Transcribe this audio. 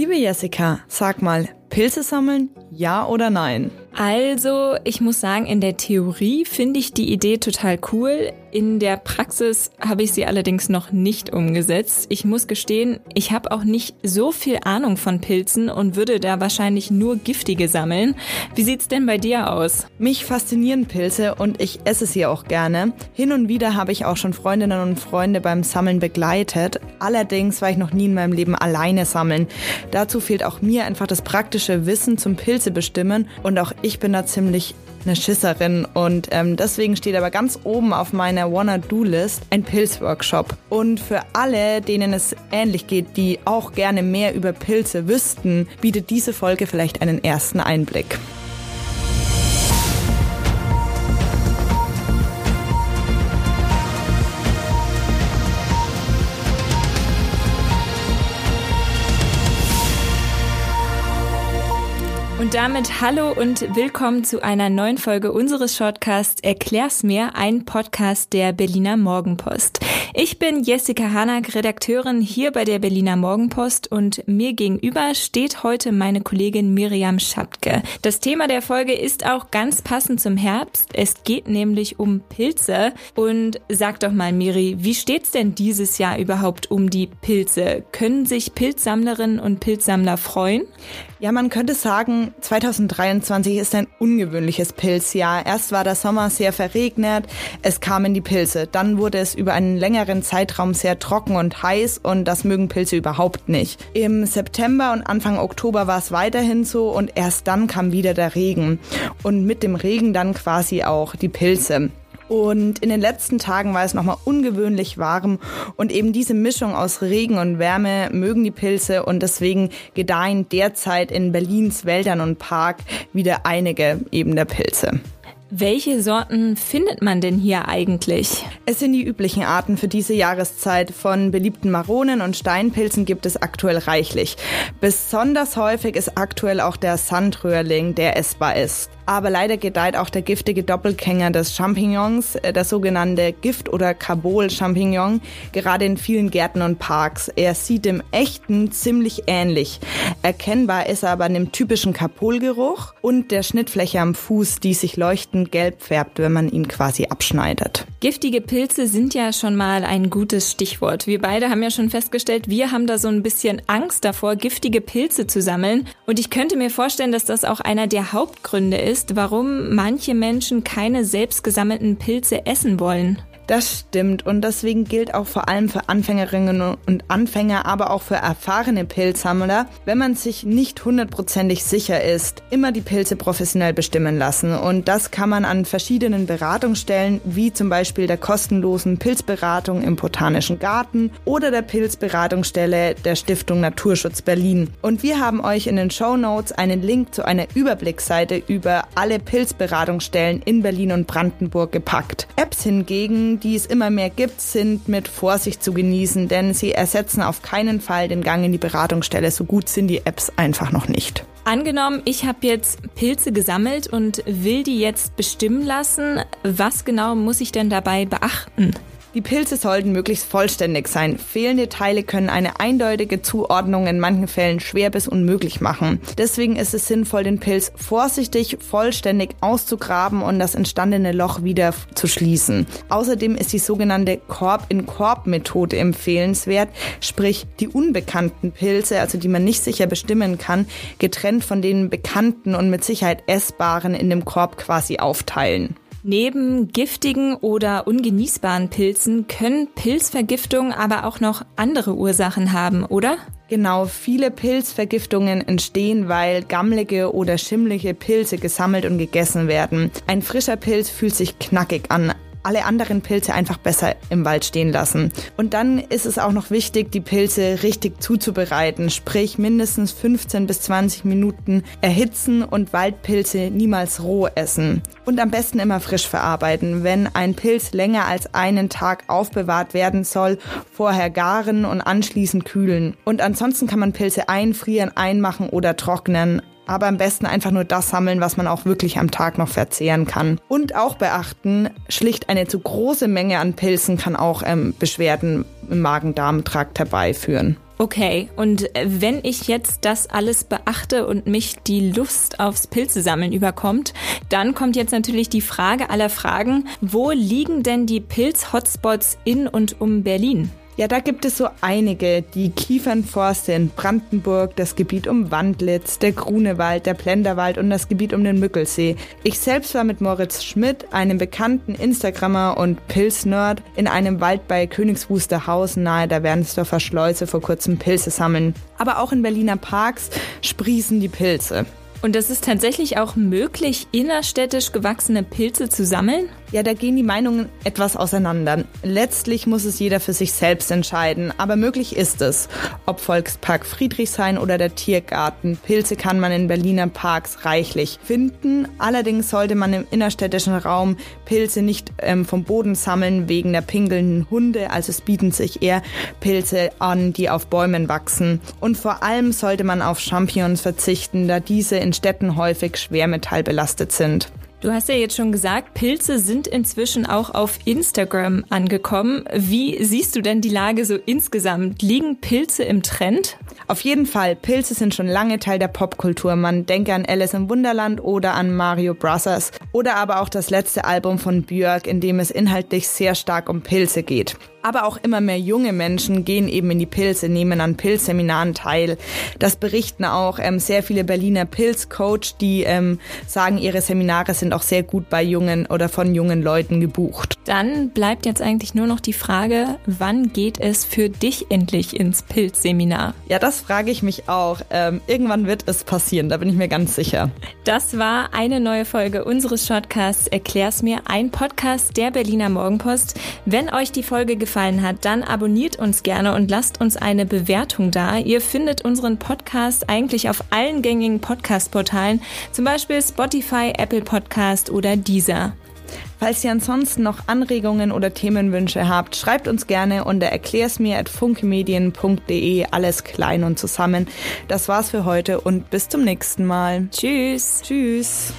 Liebe Jessica, sag mal, Pilze sammeln, ja oder nein? Also, ich muss sagen, in der Theorie finde ich die Idee total cool. In der Praxis habe ich sie allerdings noch nicht umgesetzt. Ich muss gestehen, ich habe auch nicht so viel Ahnung von Pilzen und würde da wahrscheinlich nur giftige sammeln. Wie sieht's denn bei dir aus? Mich faszinieren Pilze und ich esse sie auch gerne. Hin und wieder habe ich auch schon Freundinnen und Freunde beim Sammeln begleitet. Allerdings war ich noch nie in meinem Leben alleine sammeln. Dazu fehlt auch mir einfach das praktische Wissen zum Pilze bestimmen und auch ich bin da ziemlich eine Schisserin und ähm, deswegen steht aber ganz oben auf meiner Wanna-Do-List ein Pilzworkshop. Und für alle, denen es ähnlich geht, die auch gerne mehr über Pilze wüssten, bietet diese Folge vielleicht einen ersten Einblick. Und damit hallo und willkommen zu einer neuen Folge unseres Shortcasts Erklär's mir, ein Podcast der Berliner Morgenpost. Ich bin Jessica Hanak, Redakteurin hier bei der Berliner Morgenpost und mir gegenüber steht heute meine Kollegin Miriam Schapke. Das Thema der Folge ist auch ganz passend zum Herbst. Es geht nämlich um Pilze und sag doch mal Miri, wie steht's denn dieses Jahr überhaupt um die Pilze? Können sich Pilzsammlerinnen und Pilzsammler freuen? Ja, man könnte sagen, 2023 ist ein ungewöhnliches Pilzjahr. Erst war der Sommer sehr verregnet, es kamen die Pilze. Dann wurde es über einen längeren Zeitraum sehr trocken und heiß und das mögen Pilze überhaupt nicht. Im September und Anfang Oktober war es weiterhin so und erst dann kam wieder der Regen. Und mit dem Regen dann quasi auch die Pilze. Und in den letzten Tagen war es nochmal ungewöhnlich warm und eben diese Mischung aus Regen und Wärme mögen die Pilze und deswegen gedeihen derzeit in Berlins Wäldern und Park wieder einige eben der Pilze. Welche Sorten findet man denn hier eigentlich? Es sind die üblichen Arten für diese Jahreszeit. Von beliebten Maronen und Steinpilzen gibt es aktuell reichlich. Besonders häufig ist aktuell auch der Sandröhrling, der essbar ist. Aber leider gedeiht auch der giftige Doppelgänger des Champignons, äh, der sogenannte Gift- oder Carbol-Champignon, gerade in vielen Gärten und Parks. Er sieht dem echten ziemlich ähnlich. Erkennbar ist er aber an dem typischen Kapolgeruch und der Schnittfläche am Fuß, die sich leuchtend gelb färbt, wenn man ihn quasi abschneidet. Giftige Pilze sind ja schon mal ein gutes Stichwort. Wir beide haben ja schon festgestellt, wir haben da so ein bisschen Angst davor, giftige Pilze zu sammeln. Und ich könnte mir vorstellen, dass das auch einer der Hauptgründe ist, warum manche Menschen keine selbst gesammelten Pilze essen wollen. Das stimmt und deswegen gilt auch vor allem für Anfängerinnen und Anfänger, aber auch für erfahrene Pilzsammler, wenn man sich nicht hundertprozentig sicher ist, immer die Pilze professionell bestimmen lassen. Und das kann man an verschiedenen Beratungsstellen, wie zum Beispiel der kostenlosen Pilzberatung im Botanischen Garten oder der Pilzberatungsstelle der Stiftung Naturschutz Berlin. Und wir haben euch in den Show Notes einen Link zu einer Überblicksseite über alle Pilzberatungsstellen in Berlin und Brandenburg gepackt. Apps hingegen, die es immer mehr gibt, sind mit Vorsicht zu genießen, denn sie ersetzen auf keinen Fall den Gang in die Beratungsstelle. So gut sind die Apps einfach noch nicht. Angenommen, ich habe jetzt Pilze gesammelt und will die jetzt bestimmen lassen. Was genau muss ich denn dabei beachten? Die Pilze sollten möglichst vollständig sein. Fehlende Teile können eine eindeutige Zuordnung in manchen Fällen schwer bis unmöglich machen. Deswegen ist es sinnvoll, den Pilz vorsichtig vollständig auszugraben und das entstandene Loch wieder zu schließen. Außerdem ist die sogenannte Korb-in-Korb-Methode empfehlenswert, sprich die unbekannten Pilze, also die man nicht sicher bestimmen kann, getrennt von den bekannten und mit Sicherheit essbaren in dem Korb quasi aufteilen. Neben giftigen oder ungenießbaren Pilzen können Pilzvergiftungen aber auch noch andere Ursachen haben, oder? Genau, viele Pilzvergiftungen entstehen, weil gammlige oder schimmlige Pilze gesammelt und gegessen werden. Ein frischer Pilz fühlt sich knackig an, alle anderen Pilze einfach besser im Wald stehen lassen. Und dann ist es auch noch wichtig, die Pilze richtig zuzubereiten, sprich mindestens 15 bis 20 Minuten erhitzen und Waldpilze niemals roh essen. Und am besten immer frisch verarbeiten. Wenn ein Pilz länger als einen Tag aufbewahrt werden soll, vorher garen und anschließend kühlen. Und ansonsten kann man Pilze einfrieren, einmachen oder trocknen aber am besten einfach nur das sammeln, was man auch wirklich am Tag noch verzehren kann. Und auch beachten, schlicht eine zu große Menge an Pilzen kann auch ähm, Beschwerden im Magen-Darm-Trakt herbeiführen. Okay, und wenn ich jetzt das alles beachte und mich die Lust aufs Pilzesammeln überkommt, dann kommt jetzt natürlich die Frage aller Fragen, wo liegen denn die Pilz-Hotspots in und um Berlin? Ja, da gibt es so einige. Die Kiefernforste in Brandenburg, das Gebiet um Wandlitz, der Grunewald, der Plenderwald und das Gebiet um den Mückelsee. Ich selbst war mit Moritz Schmidt, einem bekannten Instagrammer und Pilznerd, in einem Wald bei Königs Wusterhausen nahe der Wernsdorfer Schleuse vor kurzem Pilze sammeln. Aber auch in Berliner Parks sprießen die Pilze. Und es ist tatsächlich auch möglich, innerstädtisch gewachsene Pilze zu sammeln? Ja, da gehen die Meinungen etwas auseinander. Letztlich muss es jeder für sich selbst entscheiden, aber möglich ist es. Ob Volkspark Friedrichshain oder der Tiergarten, Pilze kann man in Berliner Parks reichlich finden. Allerdings sollte man im innerstädtischen Raum Pilze nicht ähm, vom Boden sammeln wegen der pingelnden Hunde, also es bieten sich eher Pilze an, die auf Bäumen wachsen. Und vor allem sollte man auf Champignons verzichten, da diese in Städten häufig schwermetallbelastet sind. Du hast ja jetzt schon gesagt, Pilze sind inzwischen auch auf Instagram angekommen. Wie siehst du denn die Lage so insgesamt? Liegen Pilze im Trend? Auf jeden Fall, Pilze sind schon lange Teil der Popkultur. Man denke an Alice im Wunderland oder an Mario Brothers oder aber auch das letzte Album von Björk, in dem es inhaltlich sehr stark um Pilze geht. Aber auch immer mehr junge Menschen gehen eben in die Pilze, nehmen an Pilzseminaren teil. Das berichten auch ähm, sehr viele Berliner Pilzcoach, die ähm, sagen, ihre Seminare sind auch sehr gut bei jungen oder von jungen Leuten gebucht. Dann bleibt jetzt eigentlich nur noch die Frage, wann geht es für dich endlich ins Pilzseminar? Ja, das frage ich mich auch. Ähm, irgendwann wird es passieren, da bin ich mir ganz sicher. Das war eine neue Folge unseres Shortcasts Erklär's mir, ein Podcast der Berliner Morgenpost. Wenn euch die Folge gefallen gefallen hat, dann abonniert uns gerne und lasst uns eine Bewertung da. Ihr findet unseren Podcast eigentlich auf allen gängigen Podcast-Portalen, zum Beispiel Spotify, Apple Podcast oder Deezer. Falls ihr ansonsten noch Anregungen oder Themenwünsche habt, schreibt uns gerne unter erklärsmir.funkemedien.de alles klein und zusammen. Das war's für heute und bis zum nächsten Mal. Tschüss. Tschüss.